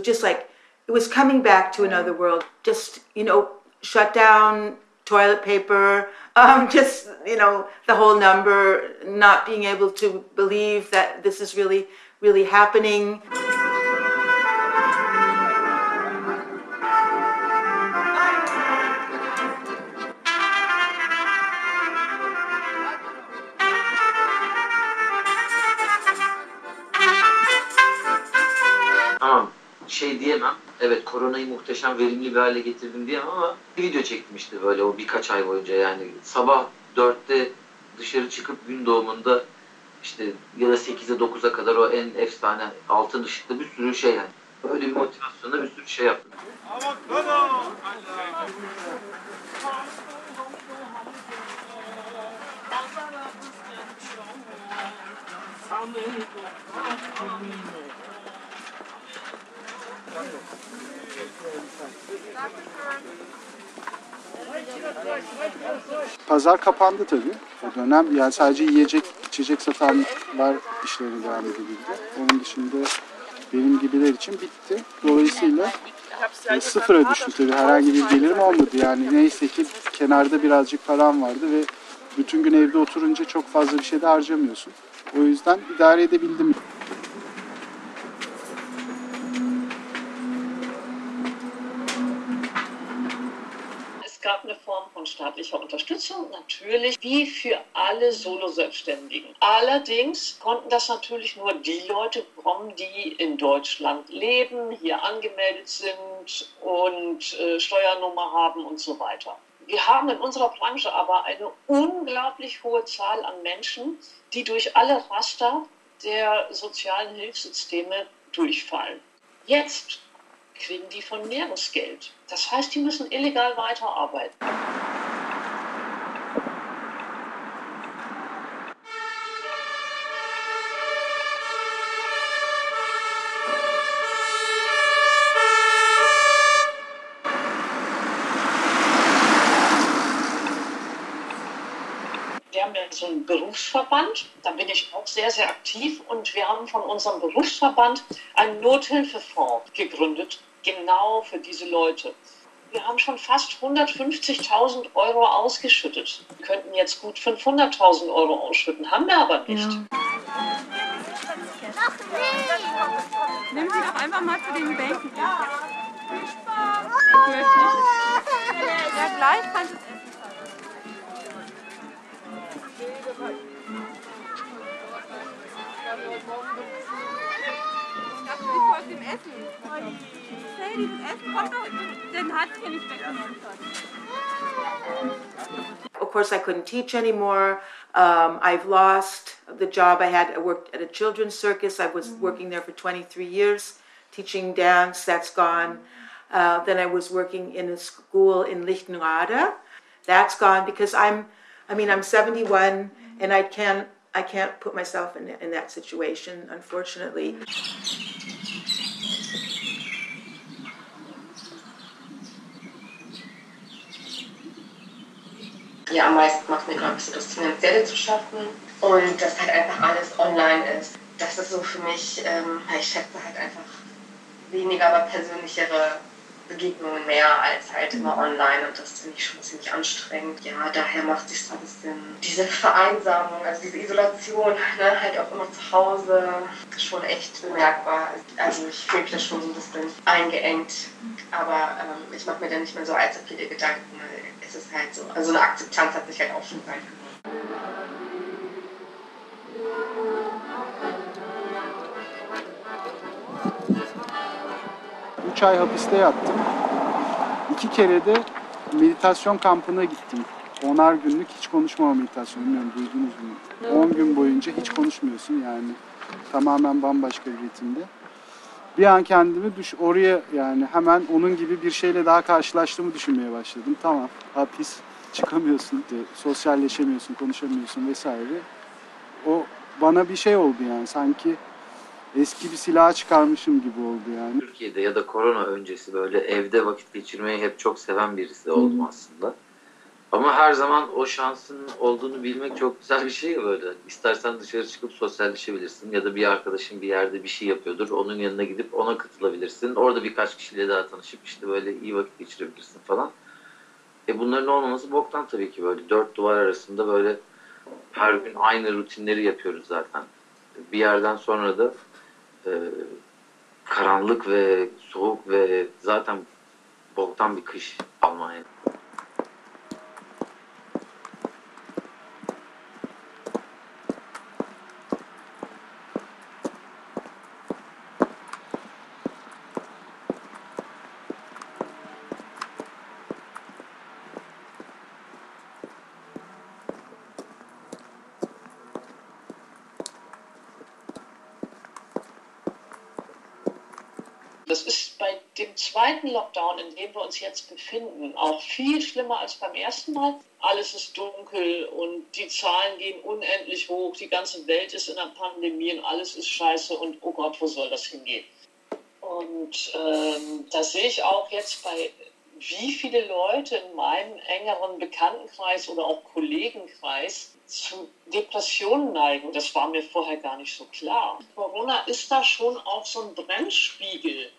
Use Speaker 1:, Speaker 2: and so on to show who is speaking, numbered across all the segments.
Speaker 1: was just like it was coming back to another world. Just you know, shut down toilet paper. Um, just you know, the whole number. Not being able to believe that this is really, really happening.
Speaker 2: Evet koronayı muhteşem verimli bir hale getirdim diyemem ama video çektim işte böyle o birkaç ay boyunca yani sabah dörtte dışarı çıkıp gün doğumunda işte ya da 8'e 9'a kadar o en efsane altın ışıklı bir sürü şey yani. Öyle bir motivasyonla bir sürü şey yaptım.
Speaker 3: Pazar kapandı tabii o dönem. Yani sadece yiyecek, içecek satanlar işleri devam edebildi. Onun dışında benim gibiler için bitti. Dolayısıyla e, sıfıra düştü tabii. Herhangi bir gelirim olmadı. Yani neyse ki kenarda birazcık param vardı ve bütün gün evde oturunca çok fazla bir şey de harcamıyorsun. O yüzden idare edebildim.
Speaker 4: Es gab eine Form von staatlicher Unterstützung, natürlich, wie für alle Solo-Selbstständigen. Allerdings konnten das natürlich nur die Leute bekommen, die in Deutschland leben, hier angemeldet sind und äh, Steuernummer haben und so weiter. Wir haben in unserer Branche aber eine unglaublich hohe Zahl an Menschen, die durch alle Raster der sozialen Hilfssysteme durchfallen. Jetzt kriegen die von nirgends Geld. Das heißt, die müssen illegal weiterarbeiten. Wir haben ja so einen Berufsverband, da bin ich auch sehr, sehr aktiv und wir haben von unserem Berufsverband einen Nothilfefonds gegründet, genau für diese Leute. Wir haben schon fast 150.000 Euro ausgeschüttet. Wir könnten jetzt gut 500.000 Euro ausschütten, haben wir aber nicht.
Speaker 5: Nimm sie doch einfach mal zu den Bänken. Ja, gleich kannst du dem Essen. Hey, dieses Essen kommt doch, hat nicht weggenommen.
Speaker 1: Of course, I couldn't teach anymore. Um, I've lost the job I had. I worked at a children's circus. I was working there for 23 years, teaching dance. That's gone. Uh, then I was working in a school in Lichtenrade. That's gone because I'm. I mean, I'm 71, and I can't. I can't put myself in, in that situation, unfortunately.
Speaker 6: Ja, am meisten macht mir, glaube ich, so das Finanzielle zu schaffen und dass halt einfach alles online ist. Das ist so für mich, ähm, ich schätze halt einfach weniger, aber persönlichere Begegnungen mehr als halt immer online und das finde ich schon ziemlich anstrengend. Ja, daher macht sich so ein bisschen diese Vereinsamung, also diese Isolation, ne, halt auch immer zu Hause, schon echt bemerkbar. Also ich fühle mich da schon so ein bisschen eingeengt, aber ähm, ich mache mir da nicht mehr so allzu viele Gedanken, weil es ist halt so. Also eine Akzeptanz hat sich halt auch schon reingebracht.
Speaker 3: Üç ay hapiste yattım. İki kere de meditasyon kampına gittim. Onar günlük hiç konuşmama meditasyonu. Bilmiyorum duydunuz mu? 10 gün boyunca hiç konuşmuyorsun yani. Tamamen bambaşka bir ritimde. Bir an kendimi düş oraya yani hemen onun gibi bir şeyle daha karşılaştığımı düşünmeye başladım. Tamam hapis çıkamıyorsun, de, sosyalleşemiyorsun, konuşamıyorsun vesaire. O bana bir şey oldu yani sanki eski bir silah çıkarmışım gibi oldu yani.
Speaker 2: Türkiye'de ya da korona öncesi böyle evde vakit geçirmeyi hep çok seven birisi oldum aslında. Ama her zaman o şansın olduğunu bilmek çok güzel bir şey ya böyle. İstersen dışarı çıkıp sosyalleşebilirsin ya da bir arkadaşın bir yerde bir şey yapıyordur. Onun yanına gidip ona katılabilirsin. Orada birkaç kişiyle daha tanışıp işte böyle iyi vakit geçirebilirsin falan. E bunların olmaması boktan tabii ki böyle. Dört duvar arasında böyle her gün aynı rutinleri yapıyoruz zaten. Bir yerden sonra da e, karanlık ve soğuk ve zaten boktan bir kış Almanya.
Speaker 4: Das ist bei dem zweiten Lockdown, in dem wir uns jetzt befinden, auch viel schlimmer als beim ersten Mal. Alles ist dunkel und die Zahlen gehen unendlich hoch. Die ganze Welt ist in der Pandemie und alles ist scheiße und oh Gott, wo soll das hingehen? Und ähm, das sehe ich auch jetzt bei wie viele Leute in meinem engeren Bekanntenkreis oder auch Kollegenkreis zu Depressionen neigen. Das war mir vorher gar nicht so klar. Corona ist da schon auch so ein Bremsspiegel.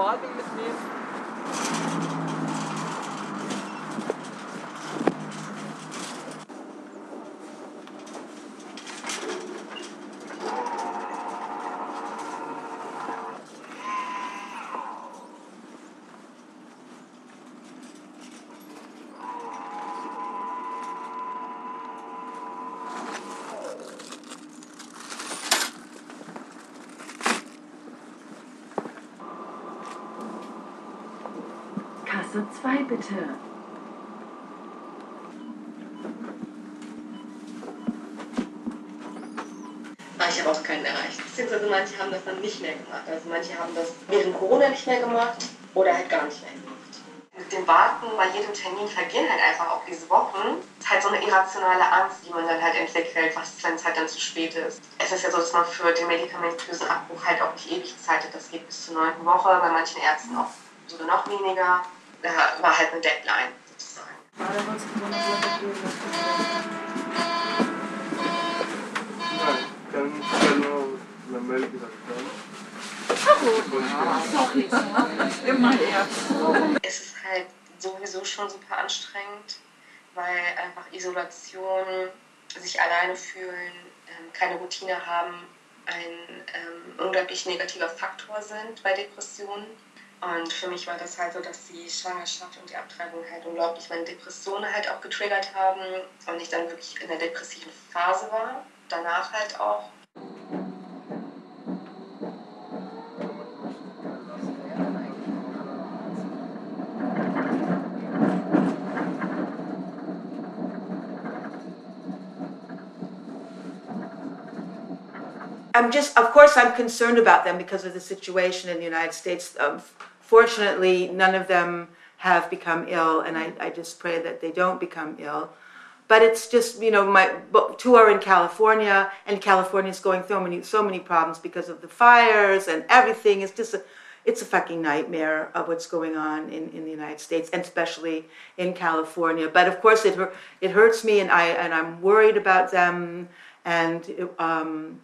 Speaker 5: بعض الاثنين.
Speaker 7: Kasse 2 bitte.
Speaker 6: Aber ich habe auch keinen erreicht. Beziehungsweise manche haben das dann nicht mehr gemacht. Also manche haben das während Corona nicht mehr gemacht oder halt gar nicht mehr gemacht. Mit dem Warten bei jedem Termin vergehen halt einfach auch diese Wochen. Es ist halt so eine irrationale Angst, die man dann halt entwickelt, was wenn es halt dann zu spät ist. Es ist ja so, dass man für den medikamentösen Abbruch halt auch nicht ewig Zeit hat. Das geht bis zur neunten Woche, bei manchen Ärzten auch sogar noch weniger. Da war halt eine Deadline sozusagen.
Speaker 8: Can fellow Lamel
Speaker 5: Immer her.
Speaker 6: Es ist halt sowieso schon super anstrengend, weil einfach Isolation, sich alleine fühlen, ähm, keine Routine haben, ein ähm, unglaublich negativer Faktor sind bei Depressionen. Und für mich war das halt so, dass die Schwangerschaft und die Abtreibung halt unglaublich meine Depressionen halt auch getriggert haben und ich dann wirklich in der depressiven Phase war. Danach halt auch.
Speaker 1: I'm just, of course, I'm concerned about them because of the situation in the United States. Um, fortunately, none of them have become ill, and I, I just pray that they don't become ill. But it's just, you know, my two are in California, and California is going through many, so many problems because of the fires and everything. It's just a, it's a fucking nightmare of what's going on in, in the United States, and especially in California. But of course, it it hurts me, and I and I'm worried about them. And um,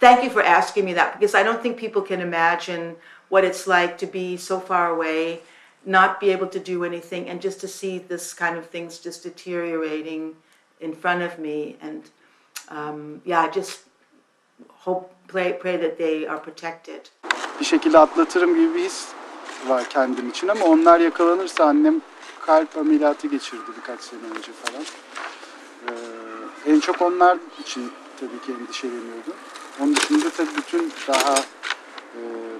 Speaker 1: thank you for asking me that because I don't think people can imagine what it's like to be so far away, not be able to do anything, and just to see this kind of things just deteriorating in front of me. And um, yeah, I just hope, pray, pray that they are protected.
Speaker 3: Bir şekilde atlatırım gibi bir his var kendim için ama onlar yakalanırsa annem kalp ameliyatı geçirdi birkaç sene önce falan. Ee, en çok onlar için tabii ki endişeleniyordum. Onun dışında tabii bütün daha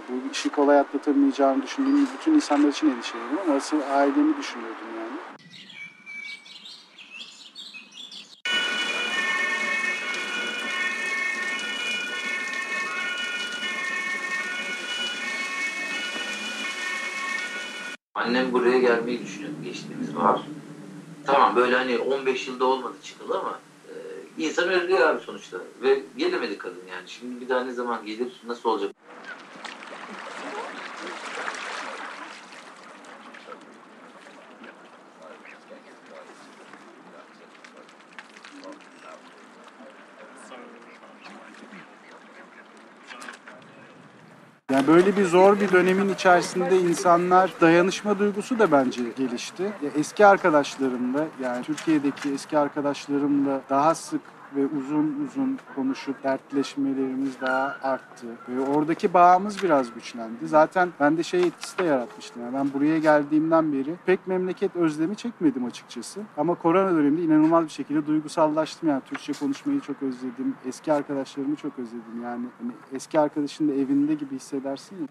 Speaker 3: bu işi kolay atlatamayacağımı düşündüğüm bütün insanlar için endişeleniyorum ama asıl ailemi düşünüyordum yani.
Speaker 2: Annem buraya gelmeyi düşünüyordu geçtiğimiz bahar. Tamam böyle hani 15 yılda olmadı çıkalı ama e, insan özlüyor abi sonuçta. Ve gelemedi kadın yani. Şimdi bir daha ne zaman gelir, nasıl olacak?
Speaker 3: Yani böyle bir zor bir dönemin içerisinde insanlar dayanışma duygusu da bence gelişti. Ya eski arkadaşlarımla yani Türkiye'deki eski arkadaşlarımla daha sık ve uzun uzun konuşup dertleşmelerimiz daha arttı. Ve oradaki bağımız biraz güçlendi. Zaten bende şey etkisi de yaratmıştı. Yani ben buraya geldiğimden beri pek memleket özlemi çekmedim açıkçası. Ama korona döneminde inanılmaz bir şekilde duygusallaştım. Yani Türkçe konuşmayı çok özledim. Eski arkadaşlarımı çok özledim. Yani hani eski arkadaşın da evinde gibi hissedersin ya.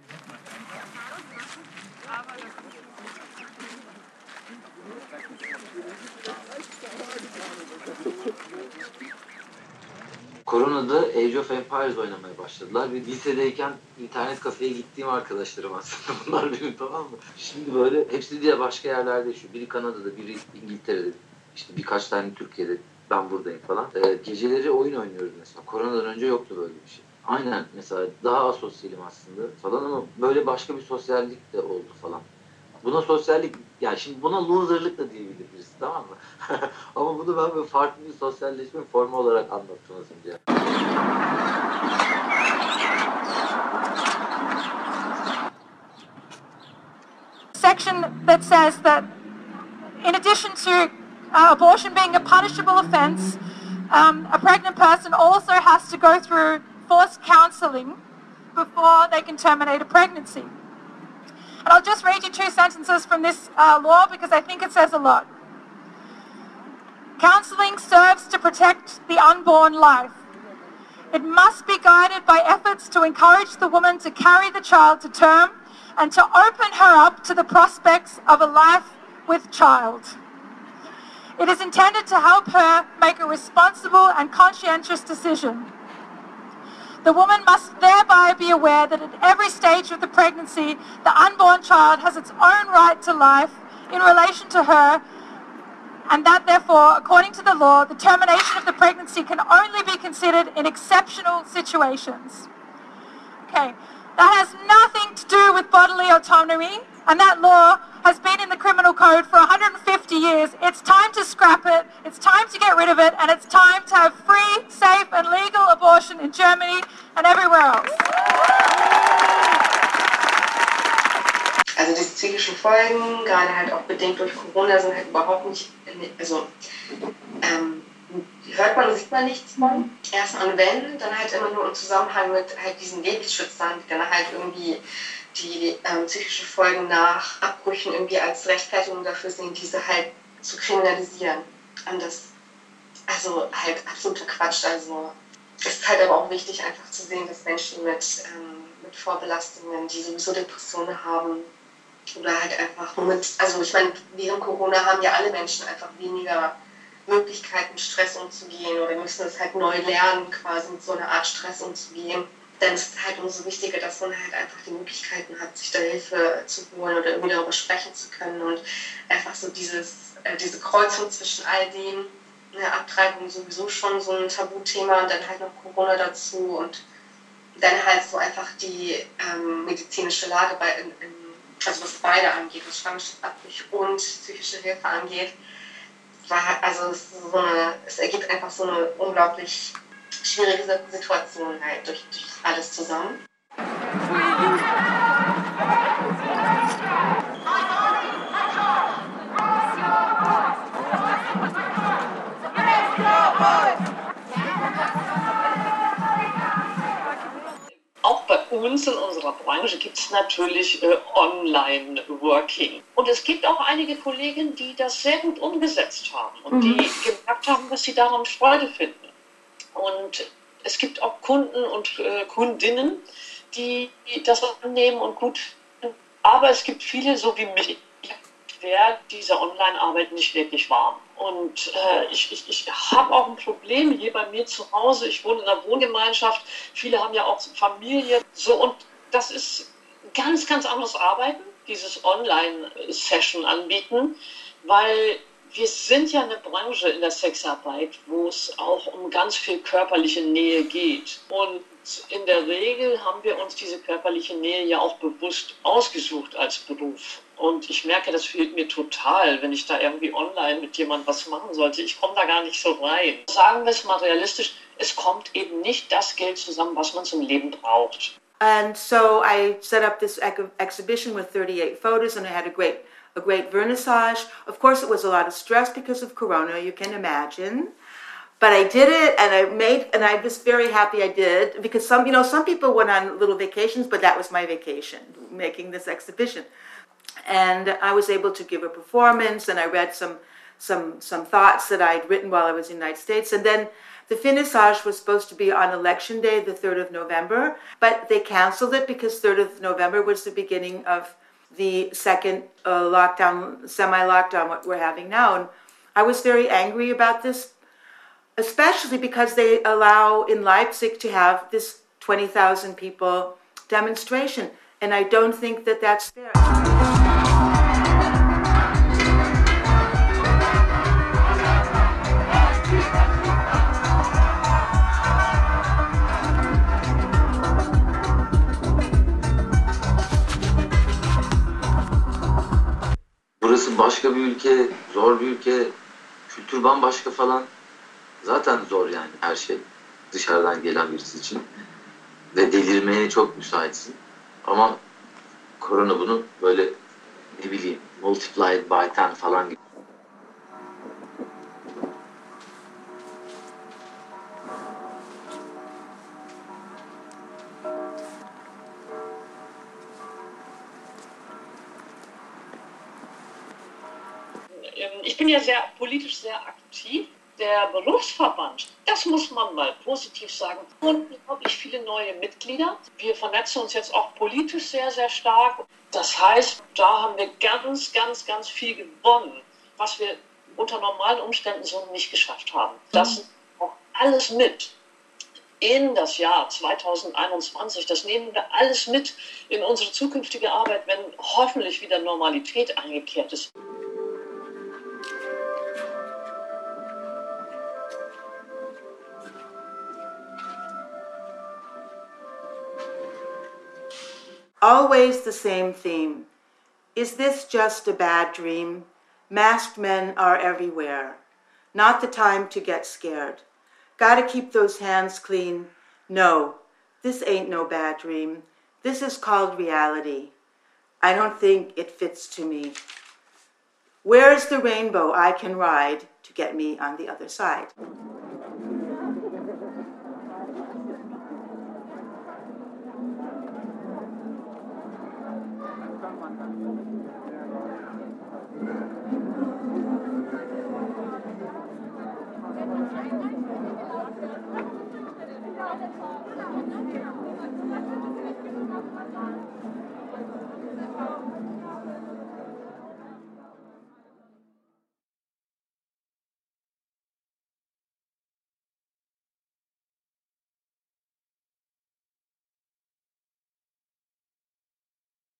Speaker 2: Koronada Age of Empires oynamaya başladılar. Ve lisedeyken internet kafeye gittiğim arkadaşlarım aslında bunlar benim tamam mı? Şimdi böyle hepsi diye başka yerlerde yaşıyor. Biri Kanada'da, biri İngiltere'de, işte birkaç tane Türkiye'de ben buradayım falan. Ee, geceleri oyun oynuyoruz mesela. Koronadan önce yoktu böyle bir şey. Aynen mesela daha asosyalim aslında falan ama böyle başka bir sosyallik de oldu falan. Buna sosyallik, yani şimdi buna loserlık da tamam mı? ama bunu ben böyle farklı bir sosyalleşme formu olarak anlattım
Speaker 9: section that says that in addition to uh, abortion being a punishable offence, um, a pregnant person also has to go through forced counselling before they can terminate a pregnancy. And I'll just read you two sentences from this uh, law because I think it says a lot. Counselling serves to protect the unborn life. It must be guided by efforts to encourage the woman to carry the child to term and to open her up to the prospects of a life with child. It is intended to help her make a responsible and conscientious decision. The woman must thereby be aware that at every stage of the pregnancy, the unborn child has its own right to life in relation to her, and that therefore, according to the law, the termination of the pregnancy can only be considered in exceptional situations. Okay, that has nothing to do with bodily autonomy, and that law has been in the criminal code for 150 years. It's time to scrap it, it's time to get rid of it, and it's time to have free, safe, and legal abortion in Germany and everywhere else.
Speaker 6: Also die psychischen Folgen, gerade halt auch bedingt durch Corona, sind halt überhaupt nicht, also ähm, hört man und sieht man nichts von. Erst und wenn, dann halt immer nur im Zusammenhang mit halt diesen Lebensschützern, die dann halt irgendwie die ähm, psychischen Folgen nach Abbrüchen irgendwie als Rechtfertigung dafür sehen, diese halt zu kriminalisieren. Und das, also halt absoluter Quatsch. Also ist halt aber auch wichtig einfach zu sehen, dass Menschen mit, ähm, mit Vorbelastungen, die sowieso Depressionen haben, oder halt einfach mit, also ich meine, während Corona haben ja alle Menschen einfach weniger Möglichkeiten, Stress umzugehen oder müssen es halt neu lernen, quasi mit so einer Art Stress umzugehen. Dann ist halt umso wichtiger, dass man halt einfach die Möglichkeiten hat, sich da Hilfe zu holen oder irgendwie darüber sprechen zu können und einfach so dieses, äh, diese Kreuzung zwischen all dem, eine Abtreibung sowieso schon so ein Tabuthema und dann halt noch Corona dazu und dann halt so einfach die ähm, medizinische Lage bei, in, in, also was beide angeht, was Schwangerschaftsabbruch und psychische Hilfe angeht, war also es, so eine, es ergibt einfach so eine unglaublich schwierige Situation halt durch, durch alles zusammen.
Speaker 4: Auch bei uns in unserer Branche gibt es natürlich äh, Online-Working. Und es gibt auch einige Kollegen, die das sehr gut umgesetzt haben und die gemerkt haben, dass sie daran Freude finden. Und es gibt auch Kunden und äh, Kundinnen, die das annehmen und gut. Aber es gibt viele, so wie mich, wer diese Online-Arbeit nicht wirklich warm. Und äh, ich, ich, ich habe auch ein Problem hier bei mir zu Hause. Ich wohne in einer Wohngemeinschaft. Viele haben ja auch Familie. So, und das ist ganz, ganz anderes Arbeiten, dieses Online-Session anbieten, weil wir sind ja eine Branche in der Sexarbeit, wo es auch um ganz viel körperliche Nähe geht. Und in der Regel haben wir uns diese körperliche Nähe ja auch bewusst ausgesucht als Beruf. Und ich merke, das fehlt mir total, wenn ich da irgendwie online mit jemandem was machen sollte. Ich komme da gar nicht so rein. Sagen wir es mal realistisch, es kommt eben nicht das Geld zusammen, was man zum Leben braucht.
Speaker 1: And so I set up this ex- exhibition with 38 photos, and I had a great a great vernissage. Of course, it was a lot of stress because of Corona. You can imagine. But I did it, and I made, and I was very happy I did because some, you know, some people went on little vacations, but that was my vacation, making this exhibition. And I was able to give a performance, and I read some some some thoughts that I'd written while I was in the United States, and then the finissage was supposed to be on election day, the 3rd of November, but they canceled it because 3rd of November was the beginning of the second uh, lockdown, semi lockdown, what we're having now. And I was very angry about this, especially because they allow in Leipzig to have this 20,000 people demonstration. And I don't think that that's fair.
Speaker 2: Bir ülke, zor bir ülke, kültür bambaşka falan. Zaten zor yani her şey dışarıdan gelen birisi için. Ve delirmeye çok müsaitsin. Ama korona bunu böyle ne bileyim multiplied by 10 falan gibi.
Speaker 4: Ich bin ja sehr politisch sehr aktiv. Der Berufsverband, das muss man mal positiv sagen, unglaublich viele neue Mitglieder. Wir vernetzen uns jetzt auch politisch sehr, sehr stark. Das heißt, da haben wir ganz, ganz, ganz viel gewonnen, was wir unter normalen Umständen so nicht geschafft haben. Das nimmt auch alles mit in das Jahr 2021. Das nehmen wir alles mit in unsere zukünftige Arbeit, wenn hoffentlich wieder Normalität eingekehrt ist.
Speaker 1: Always the same theme. Is this just a bad dream? Masked men are everywhere. Not the time to get scared. Gotta keep those hands clean. No, this ain't no bad dream. This is called reality. I don't think it fits to me. Where's the rainbow I can ride to get me on the other side?